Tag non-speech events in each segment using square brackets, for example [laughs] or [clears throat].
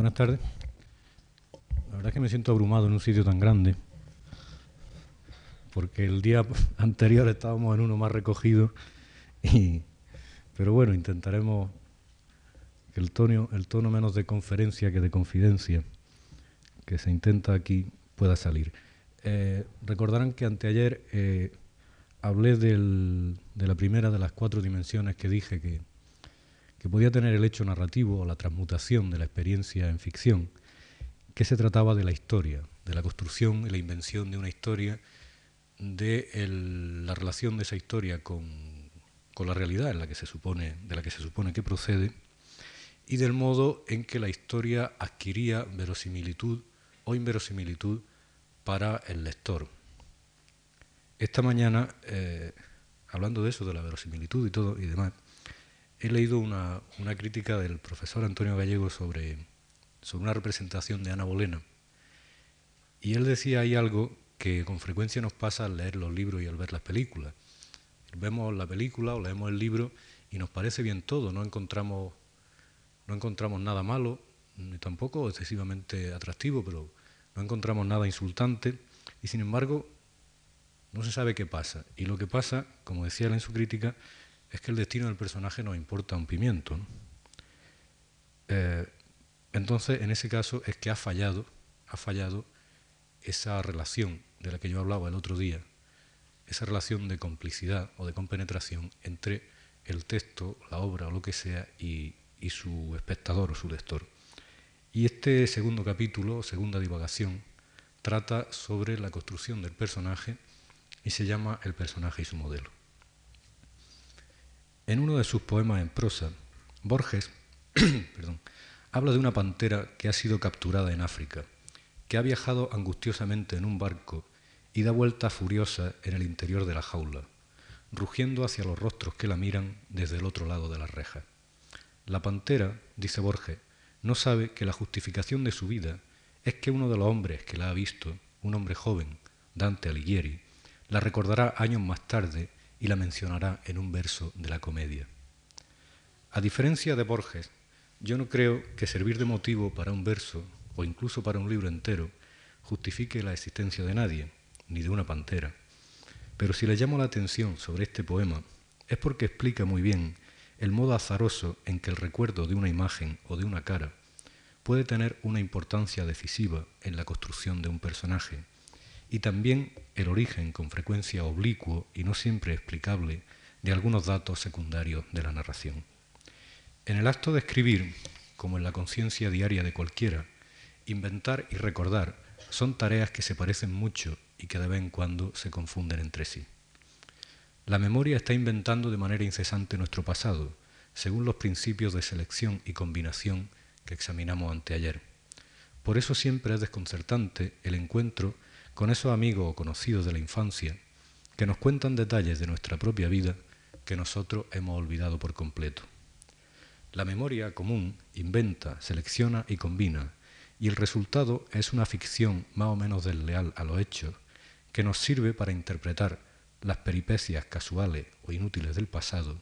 Buenas tardes. La verdad es que me siento abrumado en un sitio tan grande, porque el día [laughs] anterior estábamos en uno más recogido, pero bueno, intentaremos que el tono, el tono menos de conferencia que de confidencia que se intenta aquí pueda salir. Eh, recordarán que anteayer eh, hablé de la primera de las cuatro dimensiones que dije que, que podía tener el hecho narrativo o la transmutación de la experiencia en ficción, que se trataba de la historia, de la construcción y la invención de una historia, de la relación de esa historia con, la realidad en la que se supone, de la que se supone que procede, y del modo en que la historia adquiría verosimilitud o inverosimilitud para el lector. Esta mañana, eh, hablando de eso, de la verosimilitud y todo y demás, he leído una, crítica del profesor Antonio Gallego sobre, sobre una representación de Ana Bolena. Y él decía ahí algo que con frecuencia nos pasa al leer los libros y al ver las películas. Vemos la película o leemos el libro y nos parece bien todo, no encontramos, no encontramos nada malo, ni tampoco excesivamente atractivo, pero no encontramos nada insultante, y sin embargo no se sabe qué pasa. Y lo que pasa, como decía él en su crítica, es que el destino del personaje nos importa un pimiento. Eh, entonces, en ese caso es que ha fallado, ha fallado esa relación de la que yo hablaba el otro día, esa relación de complicidad o de compenetración entre el texto, la obra o lo que sea y, y su espectador o su lector. Y este segundo capítulo, segunda divagación, trata sobre la construcción del personaje y se llama El personaje y su modelo. En uno de sus poemas en prosa, Borges [clears throat] habla de una pantera que ha sido capturada en África, que ha viajado angustiosamente en un barco y da vuelta furiosa en el interior de la jaula, rugiendo hacia los rostros que la miran desde el otro lado de la reja. La pantera, dice Borges, no sabe que la justificación de su vida es que uno de los hombres que la ha visto, un hombre joven, Dante Alighieri, la recordará años más tarde y la mencionará en un verso de la comedia. A diferencia de Borges, yo no creo que servir de motivo para un verso o incluso para un libro entero justifique la existencia de nadie, ni de una pantera. Pero si le llamo la atención sobre este poema es porque explica muy bien el modo azaroso en que el recuerdo de una imagen o de una cara puede tener una importancia decisiva en la construcción de un personaje y también el origen con frecuencia oblicuo y no siempre explicable de algunos datos secundarios de la narración. En el acto de escribir, como en la conciencia diaria de cualquiera, inventar y recordar son tareas que se parecen mucho y que de vez en cuando se confunden entre sí. La memoria está inventando de manera incesante nuestro pasado, según los principios de selección y combinación que examinamos anteayer. Por eso siempre es desconcertante el encuentro con esos amigos o conocidos de la infancia que nos cuentan detalles de nuestra propia vida que nosotros hemos olvidado por completo. La memoria común inventa, selecciona y combina, y el resultado es una ficción más o menos desleal a los hechos que nos sirve para interpretar las peripecias casuales o inútiles del pasado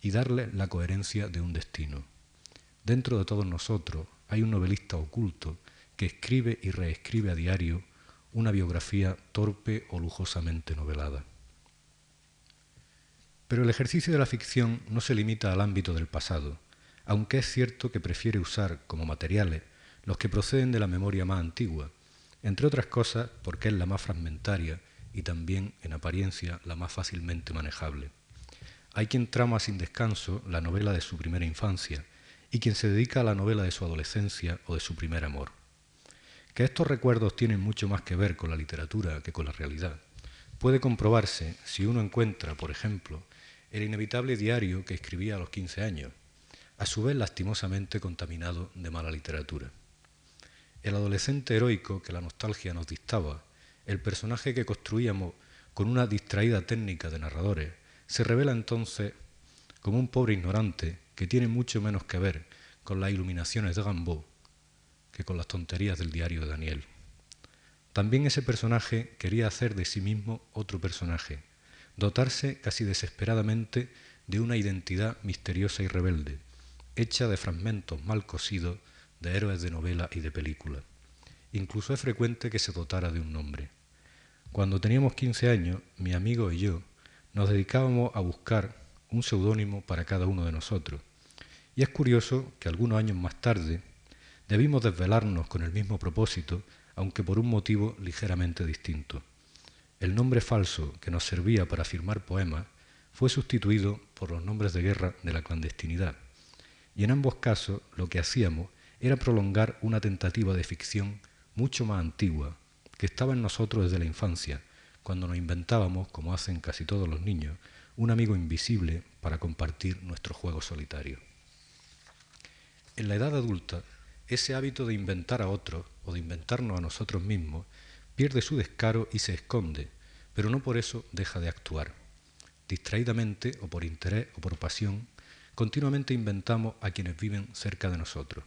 y darle la coherencia de un destino. Dentro de todos nosotros hay un novelista oculto que escribe y reescribe a diario una biografía torpe o lujosamente novelada. Pero el ejercicio de la ficción no se limita al ámbito del pasado, aunque es cierto que prefiere usar como materiales los que proceden de la memoria más antigua, entre otras cosas porque es la más fragmentaria y también, en apariencia, la más fácilmente manejable. Hay quien trama sin descanso la novela de su primera infancia y quien se dedica a la novela de su adolescencia o de su primer amor. Que estos recuerdos tienen mucho más que ver con la literatura que con la realidad puede comprobarse si uno encuentra, por ejemplo, el inevitable diario que escribía a los 15 años, a su vez lastimosamente contaminado de mala literatura. El adolescente heroico que la nostalgia nos dictaba, el personaje que construíamos con una distraída técnica de narradores, se revela entonces como un pobre ignorante que tiene mucho menos que ver con las iluminaciones de Gambó que con las tonterías del diario de Daniel. También ese personaje quería hacer de sí mismo otro personaje, dotarse casi desesperadamente de una identidad misteriosa y rebelde, hecha de fragmentos mal cosidos de héroes de novela y de película. Incluso es frecuente que se dotara de un nombre. Cuando teníamos 15 años, mi amigo y yo nos dedicábamos a buscar un seudónimo para cada uno de nosotros. Y es curioso que algunos años más tarde debimos desvelarnos con el mismo propósito, aunque por un motivo ligeramente distinto. El nombre falso que nos servía para firmar poemas fue sustituido por los nombres de guerra de la clandestinidad. Y en ambos casos lo que hacíamos era prolongar una tentativa de ficción mucho más antigua, que estaba en nosotros desde la infancia, cuando nos inventábamos, como hacen casi todos los niños, un amigo invisible para compartir nuestro juego solitario. En la edad adulta, ese hábito de inventar a otros o de inventarnos a nosotros mismos pierde su descaro y se esconde, pero no por eso deja de actuar. Distraídamente o por interés o por pasión, continuamente inventamos a quienes viven cerca de nosotros.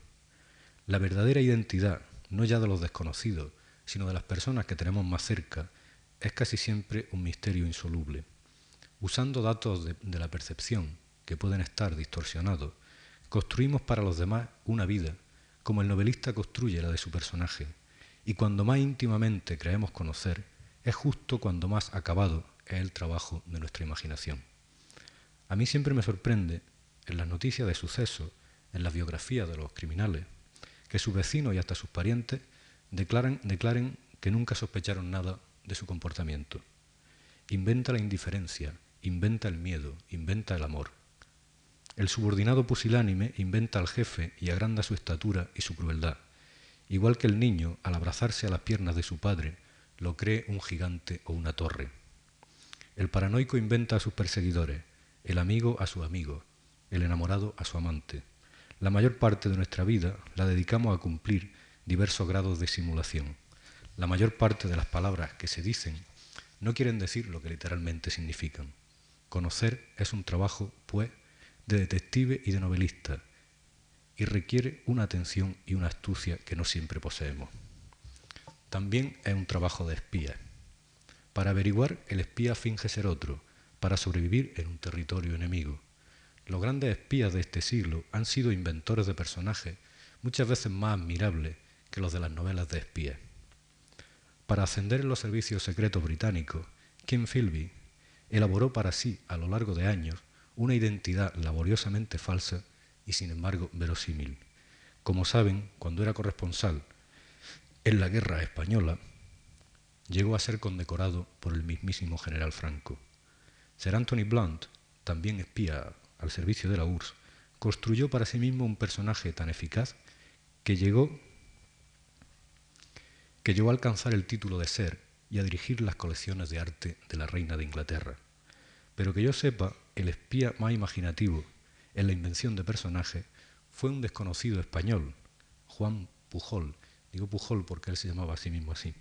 La verdadera identidad, no ya de los desconocidos, sino de las personas que tenemos más cerca, es casi siempre un misterio insoluble. Usando datos de, de, la percepción, que pueden estar distorsionados, construimos para los demás una vida, como el novelista construye la de su personaje, y cuando más íntimamente creemos conocer, es justo cuando más acabado es el trabajo de nuestra imaginación. A mí siempre me sorprende, en las noticias de sucesos, en las biografías de los criminales, que sus vecinos y hasta sus parientes declaran, declaren que nunca sospecharon nada de su comportamiento. Inventa la indiferencia, inventa el miedo, inventa el amor. El subordinado pusilánime inventa al jefe y agranda su estatura y su crueldad, igual que el niño, al abrazarse a las piernas de su padre, lo cree un gigante o una torre. El paranoico inventa a sus perseguidores, el amigo a su amigo, el enamorado a su amante. La mayor parte de nuestra vida la dedicamos a cumplir diversos grados de simulación. La mayor parte de las palabras que se dicen no quieren decir lo que literalmente significan. Conocer es un trabajo, pues, de detective y de novelista, y requiere una atención y una astucia que no siempre poseemos. También es un trabajo de espía. Para averiguar, el espía finge ser otro, para sobrevivir en un territorio enemigo. Los grandes espías de este siglo han sido inventores de personajes muchas veces más admirables que los de las novelas de espías. Para ascender en los servicios secretos británicos, Kim Philby elaboró para sí, a lo largo de años, una identidad laboriosamente falsa y sin embargo verosímil. Como saben, cuando era corresponsal en la guerra española, llegó a ser condecorado por el mismísimo general Franco. Sir Anthony Blunt, también espía al servicio de la URSS, construyó para sí mismo un personaje tan eficaz que llegó que llegó a alcanzar el título de ser y a dirigir las colecciones de arte de la reina de Inglaterra. Pero que yo sepa, el espía más imaginativo en la invención de personaje fue un desconocido español, Juan Pujol, digo Pujol porque él se llamaba a sí mismo así,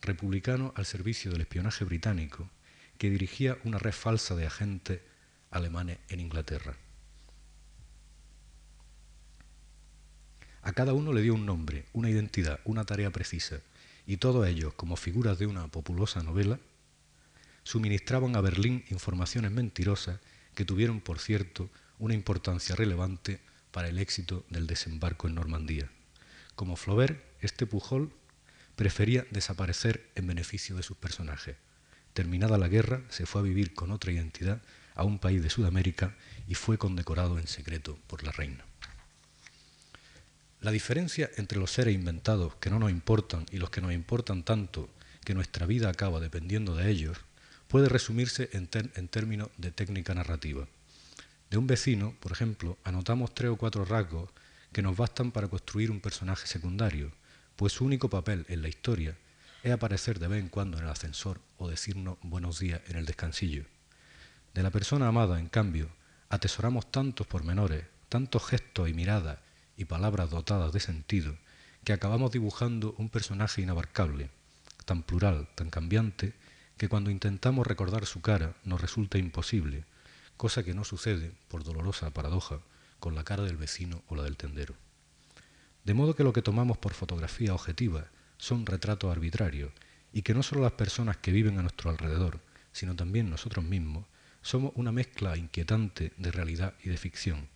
republicano al servicio del espionaje británico, que dirigía una red falsa de agentes alemanes en Inglaterra. A cada uno le dio un nombre, una identidad, una tarea precisa, y todos ellos, como figuras de una populosa novela, suministraban a Berlín informaciones mentirosas que tuvieron, por cierto, una importancia relevante para el éxito del desembarco en Normandía. Como Flaubert, este Pujol prefería desaparecer en beneficio de sus personajes. Terminada la guerra, se fue a vivir con otra identidad a un país de Sudamérica y fue condecorado en secreto por la reina. La diferencia entre los seres inventados que no nos importan y los que nos importan tanto que nuestra vida acaba dependiendo de ellos puede resumirse en, términos de técnica narrativa. De un vecino, por ejemplo, anotamos tres o cuatro rasgos que nos bastan para construir un personaje secundario, pues su único papel en la historia es aparecer de vez en cuando en el ascensor o decirnos buenos días en el descansillo. De la persona amada, en cambio, atesoramos tantos pormenores, tantos gestos y miradas y palabras dotadas de sentido, que acabamos dibujando un personaje inabarcable, tan plural, tan cambiante, que cuando intentamos recordar su cara nos resulta imposible, cosa que no sucede, por dolorosa paradoja, con la cara del vecino o la del tendero. De modo que lo que tomamos por fotografía objetiva son retratos arbitrarios, y que no solo las personas que viven a nuestro alrededor, sino también nosotros mismos, somos una mezcla inquietante de realidad y de ficción,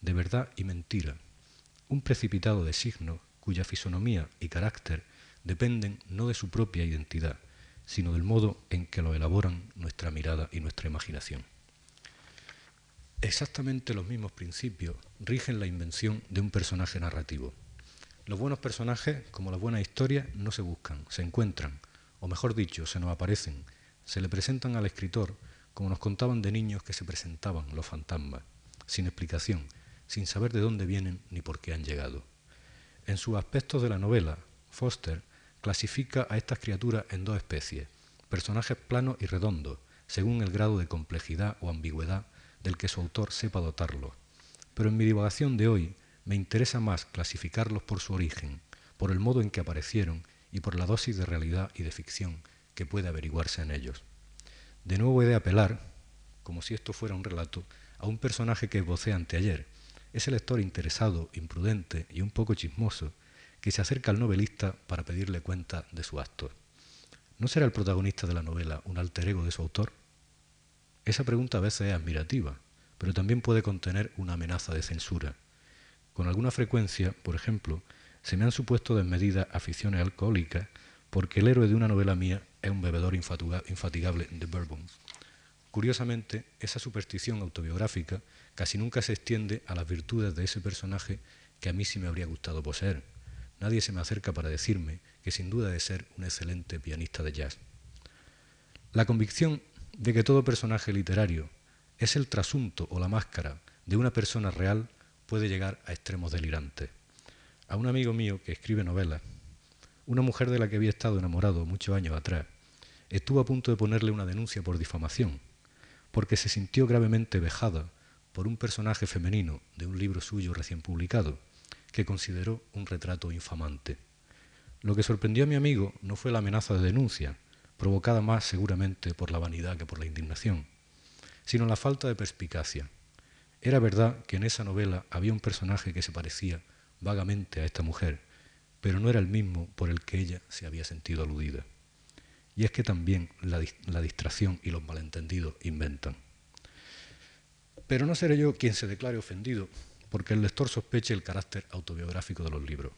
de verdad y mentira, un precipitado de signos cuya fisonomía y carácter dependen no de su propia identidad, sino del modo en que lo elaboran nuestra mirada y nuestra imaginación. Exactamente los mismos principios rigen la invención de un personaje narrativo. Los buenos personajes, como las buenas historias, no se buscan, se encuentran, o mejor dicho, se nos aparecen, se le presentan al escritor como nos contaban de niños que se presentaban los fantasmas, sin explicación, sin saber de dónde vienen ni por qué han llegado. En sus aspectos de la novela, Foster clasifica a estas criaturas en dos especies, personajes planos y redondos, según el grado de complejidad o ambigüedad del que su autor sepa dotarlos. Pero en mi divagación de hoy me interesa más clasificarlos por su origen, por el modo en que aparecieron y por la dosis de realidad y de ficción que puede averiguarse en ellos. De nuevo he de apelar, como si esto fuera un relato, a un personaje que esbocé anteayer, ese lector interesado, imprudente y un poco chismoso, que se acerca al novelista para pedirle cuenta de su acto. ¿No será el protagonista de la novela un alter ego de su autor? Esa pregunta a veces es admirativa, pero también puede contener una amenaza de censura. Con alguna frecuencia, por ejemplo, se me han supuesto desmedidas aficiones alcohólicas porque el héroe de una novela mía es un bebedor infatigable de bourbon. Curiosamente, esa superstición autobiográfica casi nunca se extiende a las virtudes de ese personaje que a mí sí me habría gustado poseer, nadie se me acerca para decirme que sin duda de ser un excelente pianista de jazz. La convicción de que todo personaje literario es el trasunto o la máscara de una persona real puede llegar a extremos delirantes. A un amigo mío que escribe novelas, una mujer de la que había estado enamorado muchos años atrás, estuvo a punto de ponerle una denuncia por difamación, porque se sintió gravemente vejada por un personaje femenino de un libro suyo recién publicado, que consideró un retrato infamante. Lo que sorprendió a mi amigo no fue la amenaza de denuncia, provocada más seguramente por la vanidad que por la indignación, sino la falta de perspicacia. Era verdad que en esa novela había un personaje que se parecía vagamente a esta mujer, pero no era el mismo por el que ella se había sentido aludida. Y es que también la, distracción y los malentendidos inventan. Pero no seré yo quien se declare ofendido porque el lector sospeche el carácter autobiográfico de los libros.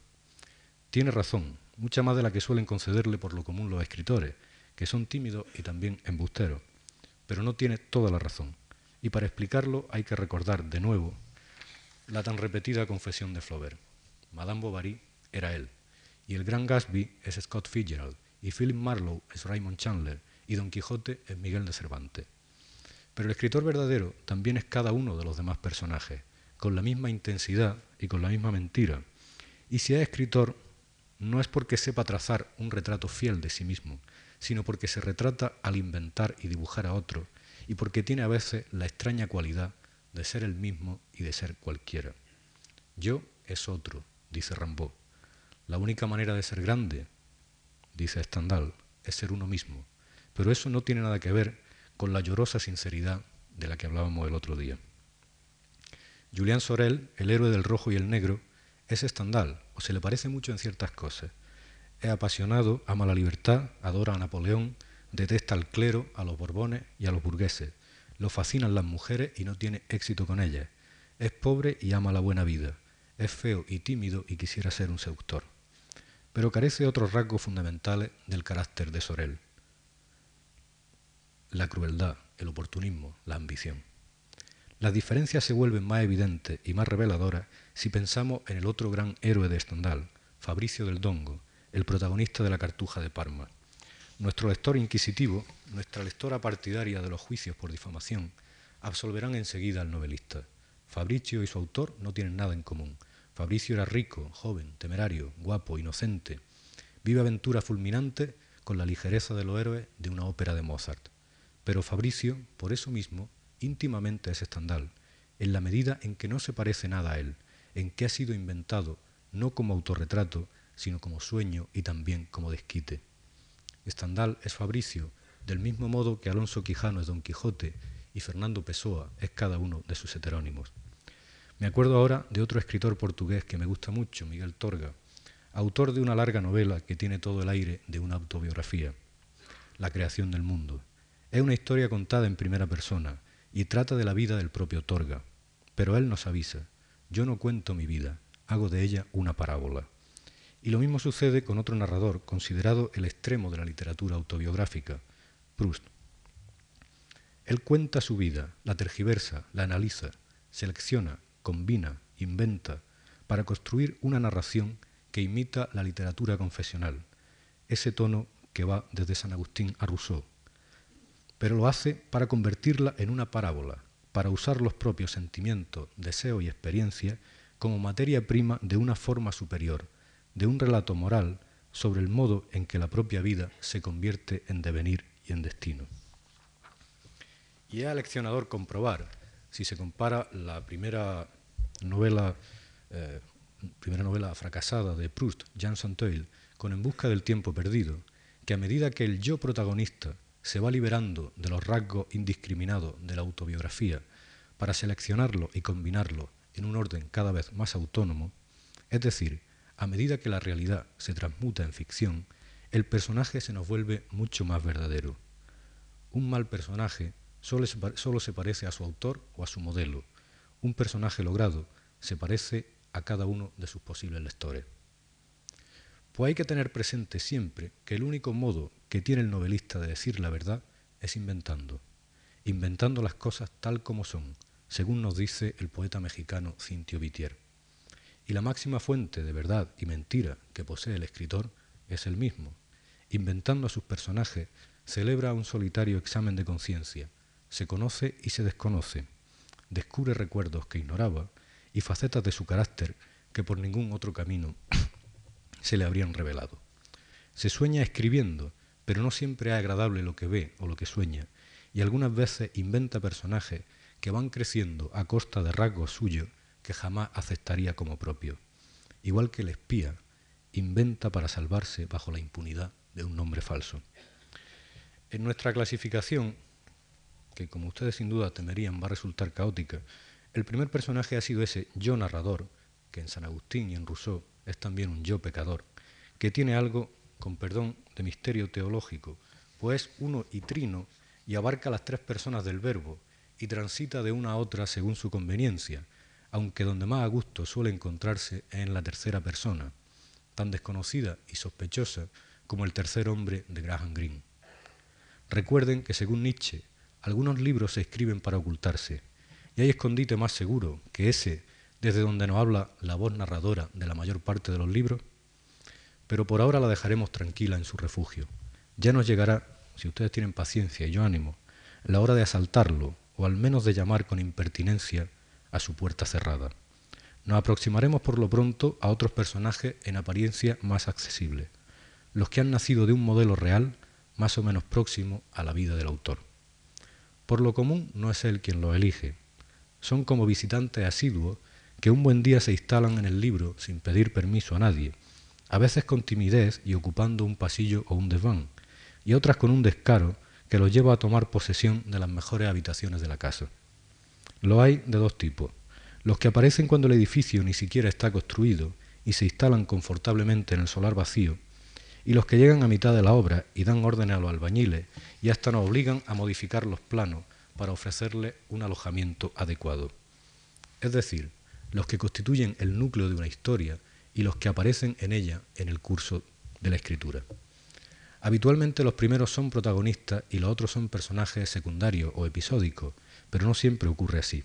Tiene razón, mucha más de la que suelen concederle por lo común los escritores, que son tímidos y también embusteros, pero no tiene toda la razón. Y para explicarlo hay que recordar de nuevo la tan repetida confesión de Flaubert. Madame Bovary era él, y el gran Gatsby es Scott Fitzgerald, y Philip Marlowe es Raymond Chandler, y Don Quijote es Miguel de Cervantes. Pero el escritor verdadero también es cada uno de los demás personajes, con la misma intensidad y con la misma mentira. Y si es escritor, no es porque sepa trazar un retrato fiel de sí mismo, sino porque se retrata al inventar y dibujar a otro, y porque tiene a veces la extraña cualidad de ser el mismo y de ser cualquiera. Yo es otro, dice Rambaud. La única manera de ser grande, dice Stendhal, es ser uno mismo. Pero eso no tiene nada que ver con la llorosa sinceridad de la que hablábamos el otro día. Julián Sorel, el héroe del rojo y el negro, es estandal, o se le parece mucho en ciertas cosas. Es apasionado, ama la libertad, adora a Napoleón, detesta al clero, a los borbones y a los burgueses. Lo fascinan las mujeres y no tiene éxito con ellas. Es pobre y ama la buena vida. Es feo y tímido y quisiera ser un seductor. Pero carece de otros rasgos fundamentales del carácter de Sorel. La crueldad, el oportunismo, la ambición. Las diferencias se vuelven más evidentes y más reveladoras si pensamos en el otro gran héroe de Stendhal, Fabricio del Dongo, el protagonista de la Cartuja de Parma. Nuestro lector inquisitivo, nuestra lectora partidaria de los juicios por difamación, absolverán enseguida al novelista. Fabricio y su autor no tienen nada en común. Fabricio era rico, joven, temerario, guapo, inocente. Vive aventura fulminante con la ligereza de los héroes de una ópera de Mozart. Pero Fabricio, por eso mismo, íntimamente es Estandal, en la medida en que no se parece nada a él, en que ha sido inventado no como autorretrato, sino como sueño y también como desquite. Estandal es Fabricio, del mismo modo que Alonso Quijano es Don Quijote y Fernando Pessoa es cada uno de sus heterónimos. Me acuerdo ahora de otro escritor portugués que me gusta mucho, Miguel Torga, autor de una larga novela que tiene todo el aire de una autobiografía, La creación del mundo. Es una historia contada en primera persona, y trata de la vida del propio Torga. Pero él nos avisa, yo no cuento mi vida, hago de ella una parábola. Y lo mismo sucede con otro narrador, considerado el extremo de la literatura autobiográfica, Proust. Él cuenta su vida, la tergiversa, la analiza, selecciona, combina, inventa, para construir una narración que imita la literatura confesional, ese tono que va desde San Agustín a Rousseau, pero lo hace para convertirla en una parábola, para usar los propios sentimientos, deseo y experiencia como materia prima de una forma superior, de un relato moral sobre el modo en que la propia vida se convierte en devenir y en destino. Y es aleccionador comprobar, si se compara la primera novela, eh, primera novela fracasada de Proust, Jean Santoil, con En busca del tiempo perdido, que a medida que el yo protagonista se va liberando de los rasgos indiscriminados de la autobiografía para seleccionarlo y combinarlo en un orden cada vez más autónomo, es decir, a medida que la realidad se transmuta en ficción, el personaje se nos vuelve mucho más verdadero. Un mal personaje solo se, parece a su autor o a su modelo. Un personaje logrado se parece a cada uno de sus posibles lectores. Pues hay que tener presente siempre que el único modo que tiene el novelista de decir la verdad es inventando, inventando las cosas tal como son, según nos dice el poeta mexicano Cintio Vitier. Y la máxima fuente de verdad y mentira que posee el escritor es el mismo. Inventando a sus personajes, celebra un solitario examen de conciencia, se conoce y se desconoce, descubre recuerdos que ignoraba y facetas de su carácter que por ningún otro camino se le habrían revelado. Se sueña escribiendo, pero no siempre es agradable lo que ve o lo que sueña, y algunas veces inventa personajes que van creciendo a costa de rasgos suyos que jamás aceptaría como propio. Igual que el espía inventa para salvarse bajo la impunidad de un nombre falso. En nuestra clasificación, que como ustedes sin duda temerían va a resultar caótica, el primer personaje ha sido ese yo narrador, que en San Agustín y en Rousseau es también un yo pecador, que tiene algo, con perdón, de misterio teológico, pues uno y trino y abarca las tres personas del verbo y transita de una a otra según su conveniencia, aunque donde más a gusto suele encontrarse es en la tercera persona, tan desconocida y sospechosa como el tercer hombre de Graham Greene. Recuerden que según Nietzsche, algunos libros se escriben para ocultarse, y hay escondite más seguro que ese desde donde nos habla la voz narradora de la mayor parte de los libros, pero por ahora la dejaremos tranquila en su refugio. Ya nos llegará, si ustedes tienen paciencia y yo ánimo, la hora de asaltarlo o al menos de llamar con impertinencia a su puerta cerrada. Nos aproximaremos por lo pronto a otros personajes en apariencia más accesibles, los que han nacido de un modelo real más o menos próximo a la vida del autor. Por lo común no es él quien lo elige, son como visitantes asiduos que un buen día se instalan en el libro sin pedir permiso a nadie, a veces con timidez y ocupando un pasillo o un desván, y otras con un descaro que los lleva a tomar posesión de las mejores habitaciones de la casa. Lo hay de dos tipos, los que aparecen cuando el edificio ni siquiera está construido y se instalan confortablemente en el solar vacío, y los que llegan a mitad de la obra y dan órdenes a los albañiles y hasta nos obligan a modificar los planos para ofrecerle un alojamiento adecuado. Es decir, los que constituyen el núcleo de una historia y los que aparecen en ella en el curso de la escritura. Habitualmente los primeros son protagonistas y los otros son personajes secundarios o episódicos, pero no siempre ocurre así.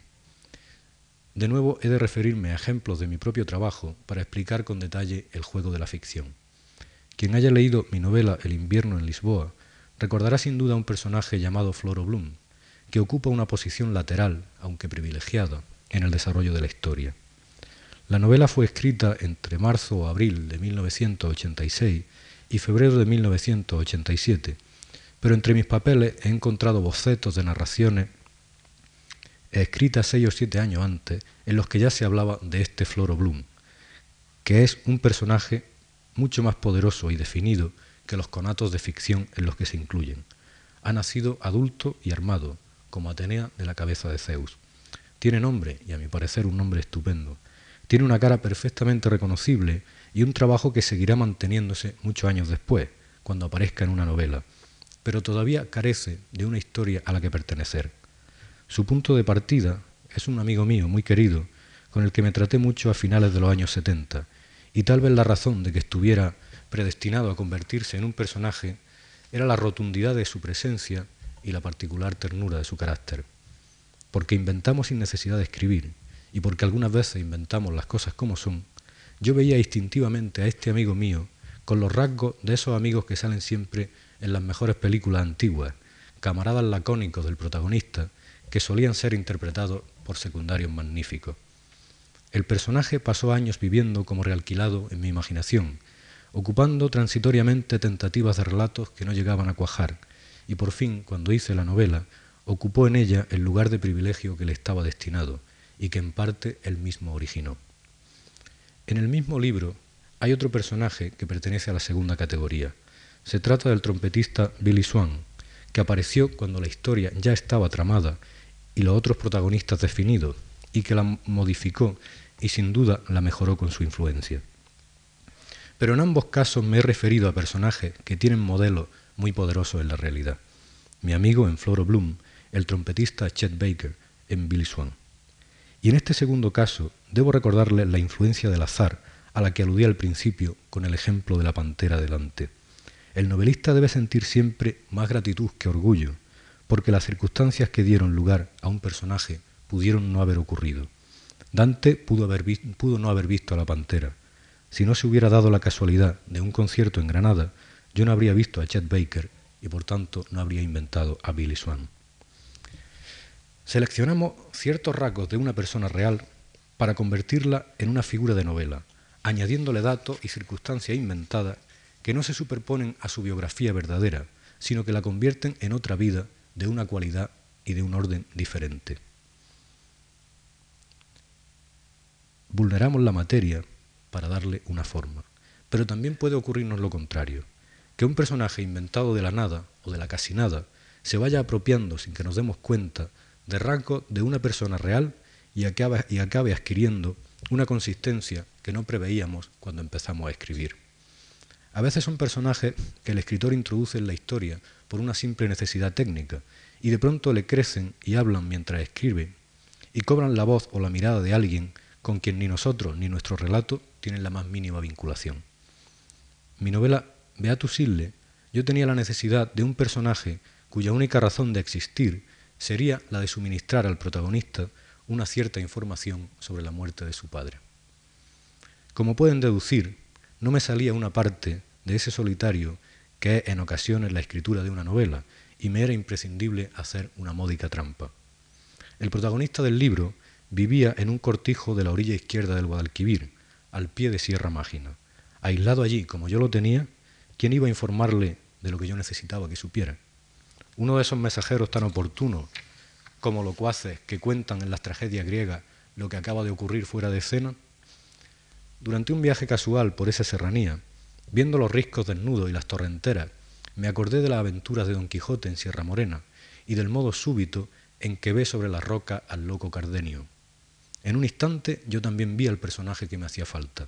De nuevo he de referirme a ejemplos de mi propio trabajo para explicar con detalle el juego de la ficción. Quien haya leído mi novela El invierno en Lisboa recordará sin duda un personaje llamado Floro Bloom, que ocupa una posición lateral, aunque privilegiada, en el desarrollo de la historia. La novela fue escrita entre marzo o abril de 1986 y febrero de 1987, pero entre mis papeles he encontrado bocetos de narraciones escritas seis o siete años antes, en los que ya se hablaba de este Floro Bloom, que es un personaje mucho más poderoso y definido que los conatos de ficción en los que se incluyen. Ha nacido adulto y armado, como Atenea de la cabeza de Zeus. Tiene nombre, y a mi parecer un nombre estupendo. Tiene una cara perfectamente reconocible y un trabajo que seguirá manteniéndose muchos años después, cuando aparezca en una novela, pero todavía carece de una historia a la que pertenecer. Su punto de partida es un amigo mío muy querido, con el que me traté mucho a finales de los años 70, y tal vez la razón de que estuviera predestinado a convertirse en un personaje era la rotundidad de su presencia y la particular ternura de su carácter. Porque inventamos sin necesidad de escribir, y porque algunas veces inventamos las cosas como son, yo veía instintivamente a este amigo mío con los rasgos de esos amigos que salen siempre en las mejores películas antiguas, camaradas lacónicos del protagonista, que solían ser interpretados por secundarios magníficos. El personaje pasó años viviendo como realquilado en mi imaginación, ocupando transitoriamente tentativas de relatos que no llegaban a cuajar, y por fin, cuando hice la novela, ocupó en ella el lugar de privilegio que le estaba destinado, y que en parte él mismo originó. En el mismo libro hay otro personaje que pertenece a la segunda categoría. Se trata del trompetista Billy Swan, que apareció cuando la historia ya estaba tramada y los otros protagonistas definidos, y que la modificó y sin duda la mejoró con su influencia. Pero en ambos casos me he referido a personajes que tienen modelos muy poderosos en la realidad. Mi amigo en Floro Bloom, el trompetista Chet Baker en Billy Swan. Y en este segundo caso debo recordarle la influencia del azar a la que aludía al principio con el ejemplo de la pantera delante. El novelista debe sentir siempre más gratitud que orgullo, porque las circunstancias que dieron lugar a un personaje pudieron no haber ocurrido. Dante pudo, pudo no haber visto a la pantera. Si no se hubiera dado la casualidad de un concierto en Granada, yo no habría visto a Chet Baker y por tanto no habría inventado a Billy Swan. Seleccionamos ciertos rasgos de una persona real para convertirla en una figura de novela, añadiéndole datos y circunstancias inventadas que no se superponen a su biografía verdadera, sino que la convierten en otra vida de una cualidad y de un orden diferente. Vulneramos la materia para darle una forma, pero también puede ocurrirnos lo contrario, que un personaje inventado de la nada o de la casi nada se vaya apropiando sin que nos demos cuenta de rasgos de una persona real y acabe, y acabe adquiriendo una consistencia que no preveíamos cuando empezamos a escribir. A veces son personajes que el escritor introduce en la historia por una simple necesidad técnica y de pronto le crecen y hablan mientras escribe y cobran la voz o la mirada de alguien con quien ni nosotros ni nuestro relato tienen la más mínima vinculación. Mi novela Beatus Ille, yo tenía la necesidad de un personaje cuya única razón de existir sería la de suministrar al protagonista una cierta información sobre la muerte de su padre. Como pueden deducir, no me salía una parte de ese solitario que es en ocasiones la escritura de una novela, y me era imprescindible hacer una módica trampa. El protagonista del libro vivía en un cortijo de la orilla izquierda del Guadalquivir, al pie de Sierra Mágina. Aislado allí, como yo lo tenía, ¿quién iba a informarle de lo que yo necesitaba que supiera? Uno de esos mensajeros tan oportunos como locuaces que cuentan en las tragedias griegas lo que acaba de ocurrir fuera de escena? Durante un viaje casual por esa serranía, viendo los riscos desnudos y las torrenteras, me acordé de las aventuras de Don Quijote en Sierra Morena y del modo súbito en que ve sobre la roca al loco Cardenio. En un instante yo también vi al personaje que me hacía falta,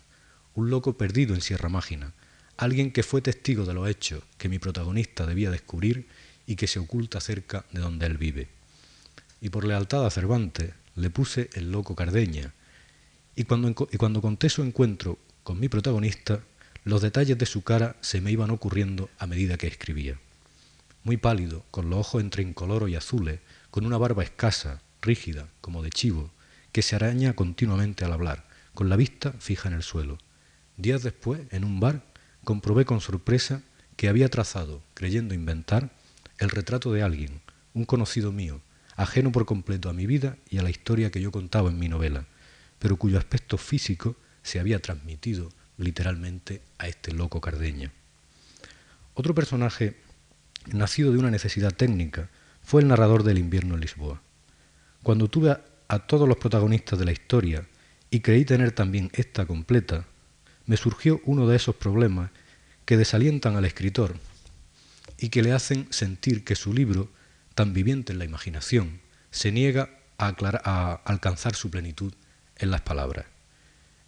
un loco perdido en Sierra Mágina, alguien que fue testigo de los hechos que mi protagonista debía descubrir y que se oculta cerca de donde él vive y por lealtad a Cervantes le puse el loco Cardeña. Y cuando, y cuando conté su encuentro con mi protagonista, los detalles de su cara se me iban ocurriendo a medida que escribía. Muy pálido, con los ojos entre incoloros y azules, con una barba escasa, rígida, como de chivo, que se araña continuamente al hablar, con la vista fija en el suelo. Días después, en un bar, comprobé con sorpresa que había trazado, creyendo inventar, el retrato de alguien, un conocido mío, ajeno por completo a mi vida y a la historia que yo contaba en mi novela, pero cuyo aspecto físico se había transmitido literalmente a este loco Cardeña. Otro personaje nacido de una necesidad técnica fue el narrador del invierno en Lisboa. Cuando tuve a, a todos los protagonistas de la historia y creí tener también esta completa, me surgió uno de esos problemas que desalientan al escritor y que le hacen sentir que su libro tan viviente en la imaginación, se niega a, alcanzar su plenitud en las palabras.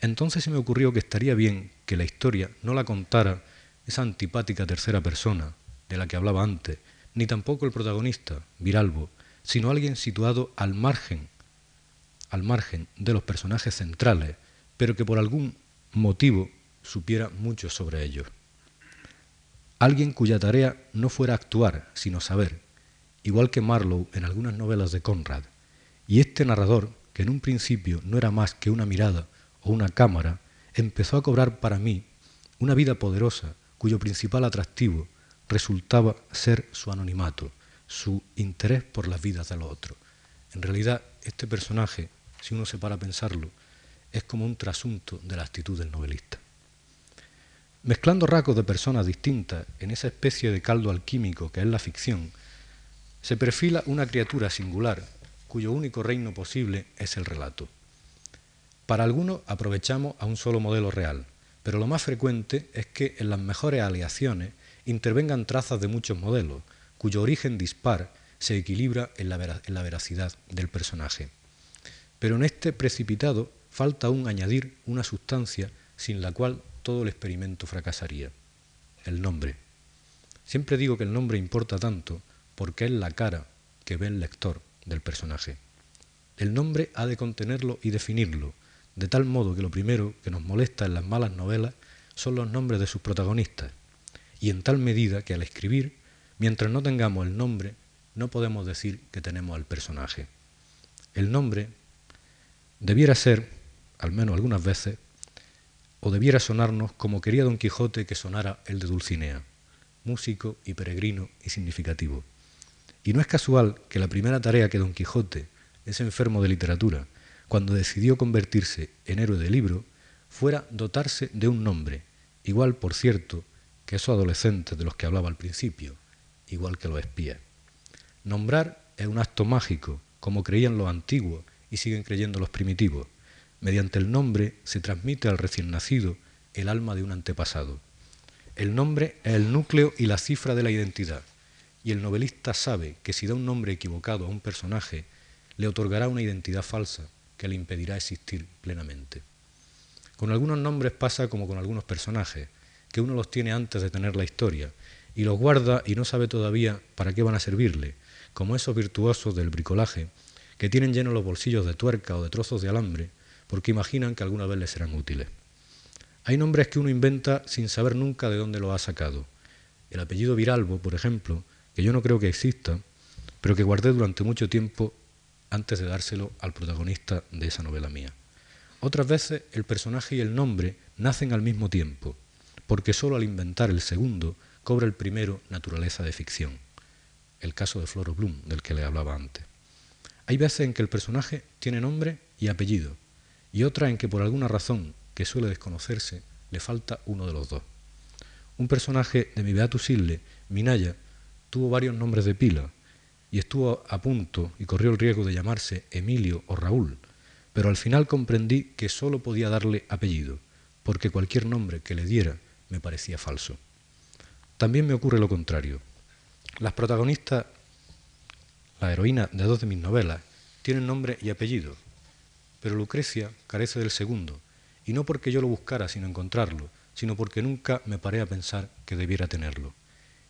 Entonces se me ocurrió que estaría bien que la historia no la contara esa antipática tercera persona de la que hablaba antes, ni tampoco el protagonista, Viralbo, sino alguien situado al margen, al margen de los personajes centrales, pero que por algún motivo supiera mucho sobre ellos. Alguien cuya tarea no fuera actuar, sino saber, igual que Marlowe en algunas novelas de Conrad. Y este narrador, que en un principio no era más que una mirada o una cámara, empezó a cobrar para mí una vida poderosa cuyo principal atractivo resultaba ser su anonimato, su interés por las vidas de los otros. En realidad, este personaje, si uno se para a pensarlo, es como un trasunto de la actitud del novelista. Mezclando rasgos de personas distintas en esa especie de caldo alquímico que es la ficción, se perfila una criatura singular cuyo único reino posible es el relato. Para algunos aprovechamos a un solo modelo real, pero lo más frecuente es que en las mejores aleaciones intervengan trazas de muchos modelos, cuyo origen dispar se equilibra en la, en la veracidad del personaje. Pero en este precipitado falta aún añadir una sustancia sin la cual todo el experimento fracasaría, el nombre. Siempre digo que el nombre importa tanto porque es la cara que ve el lector del personaje. El nombre ha de contenerlo y definirlo, de tal modo que lo primero que nos molesta en las malas novelas son los nombres de sus protagonistas, y en tal medida que al escribir, mientras no tengamos el nombre, no podemos decir que tenemos al personaje. El nombre debiera ser, al menos algunas veces, o debiera sonarnos como quería Don Quijote que sonara el de Dulcinea, músico y peregrino y significativo. Y no es casual que la primera tarea que Don Quijote, ese enfermo de literatura, cuando decidió convertirse en héroe de libro, fuera dotarse de un nombre, igual, por cierto, que esos adolescentes de los que hablaba al principio, igual que los espías. Nombrar es un acto mágico, como creían los antiguos y siguen creyendo los primitivos. Mediante el nombre se transmite al recién nacido el alma de un antepasado. El nombre es el núcleo y la cifra de la identidad y el novelista sabe que si da un nombre equivocado a un personaje, le otorgará una identidad falsa que le impedirá existir plenamente. Con algunos nombres pasa como con algunos personajes, que uno los tiene antes de tener la historia, y los guarda y no sabe todavía para qué van a servirle, como esos virtuosos del bricolaje, que tienen llenos los bolsillos de tuerca o de trozos de alambre, porque imaginan que alguna vez les serán útiles. Hay nombres que uno inventa sin saber nunca de dónde lo ha sacado. El apellido Viralbo, por ejemplo, que yo no creo que exista, pero que guardé durante mucho tiempo antes de dárselo al protagonista de esa novela mía. Otras veces el personaje y el nombre nacen al mismo tiempo, porque solo al inventar el segundo cobra el primero naturaleza de ficción. El caso de Floro Bloom, del que le hablaba antes. Hay veces en que el personaje tiene nombre y apellido, y otras en que por alguna razón que suele desconocerse le falta uno de los dos. Un personaje de mi Beatus Ille, Minaya, tuvo varios nombres de pila y estuvo a punto y corrió el riesgo de llamarse Emilio o Raúl, pero al final comprendí que sólo podía darle apellido, porque cualquier nombre que le diera me parecía falso. También me ocurre lo contrario. Las protagonistas, la heroína de dos de mis novelas, tienen nombre y apellido, pero Lucrecia carece del segundo, y no porque yo lo buscara sin encontrarlo, sino porque nunca me paré a pensar que debiera tenerlo.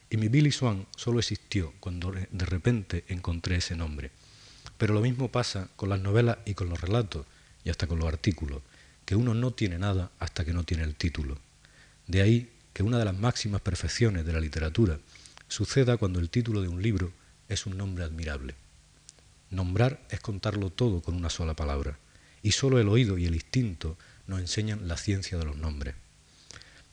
Y mi Billy Swan solo existió cuando de repente encontré ese nombre. Pero lo mismo pasa con las novelas y con los relatos, y hasta con los artículos, que uno no tiene nada hasta que no tiene el título. De ahí que una de las máximas perfecciones de la literatura suceda cuando el título de un libro es un nombre admirable. Nombrar es contarlo todo con una sola palabra, y solo el oído y el instinto nos enseñan la ciencia de los nombres.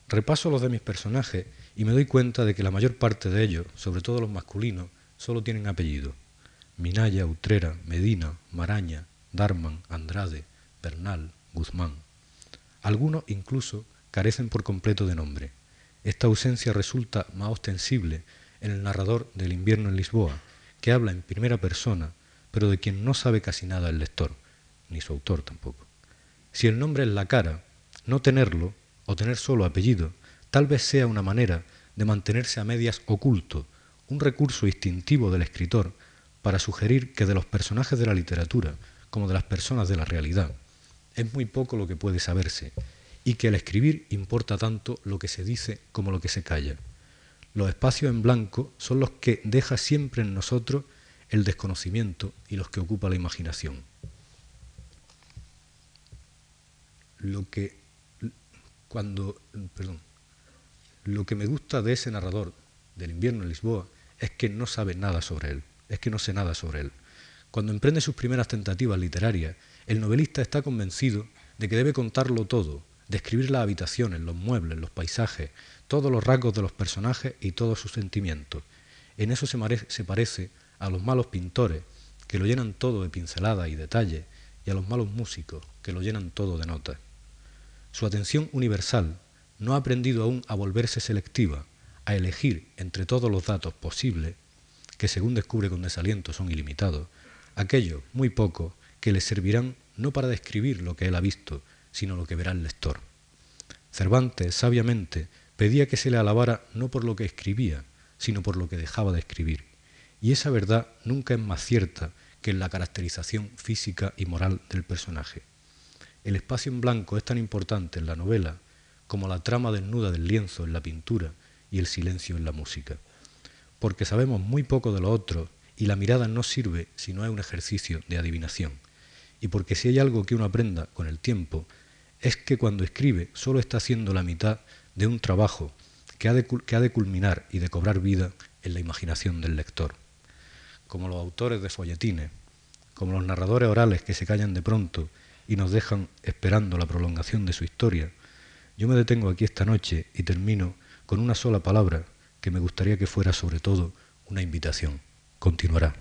Repaso los de mis personajes y me doy cuenta de que la mayor parte de ellos, sobre todo los masculinos, solo tienen apellido. Minaya, Utrera, Medina, Maraña, Darman, Andrade, Bernal, Guzmán. Algunos incluso carecen por completo de nombre. Esta ausencia resulta más ostensible en el narrador del invierno en Lisboa, que habla en primera persona, pero de quien no sabe casi nada el lector, ni su autor tampoco. Si el nombre es la cara, no tenerlo o tener solo apellido, tal vez sea una manera de mantenerse a medias oculto, un recurso instintivo del escritor para sugerir que de los personajes de la literatura, como de las personas de la realidad, es muy poco lo que puede saberse, y que al escribir importa tanto lo que se dice como lo que se calla. Los espacios en blanco son los que deja siempre en nosotros el desconocimiento y los que ocupa la imaginación. Lo que cuando, perdón, lo que me gusta de ese narrador del invierno en Lisboa es que no sabe nada sobre él, es que no sé nada sobre él. Cuando emprende sus primeras tentativas literarias, el novelista está convencido de que debe contarlo todo, describir las habitaciones, los muebles, los paisajes, todos los rasgos de los personajes y todos sus sentimientos. En eso se, se parece a los malos pintores, que lo llenan todo de pinceladas y detalles, y a los malos músicos, que lo llenan todo de notas. Su atención universal no ha aprendido aún a volverse selectiva, a elegir entre todos los datos posibles, que según descubre con desaliento son ilimitados, aquellos, muy pocos, que le servirán no para describir lo que él ha visto, sino lo que verá el lector. Cervantes, sabiamente, pedía que se le alabara no por lo que escribía, sino por lo que dejaba de escribir. Y esa verdad nunca es más cierta que en la caracterización física y moral del personaje. El espacio en blanco es tan importante en la novela como la trama desnuda del lienzo en la pintura y el silencio en la música. Porque sabemos muy poco de lo otro y la mirada no sirve si no es un ejercicio de adivinación. Y porque si hay algo que uno aprenda con el tiempo, es que cuando escribe solo está haciendo la mitad de un trabajo que ha de, que ha de culminar y de cobrar vida en la imaginación del lector. Como los autores de folletines, como los narradores orales que se callan de pronto y nos dejan esperando la prolongación de su historia, yo me detengo aquí esta noche y termino con una sola palabra que me gustaría que fuera sobre todo una invitación. Continuará.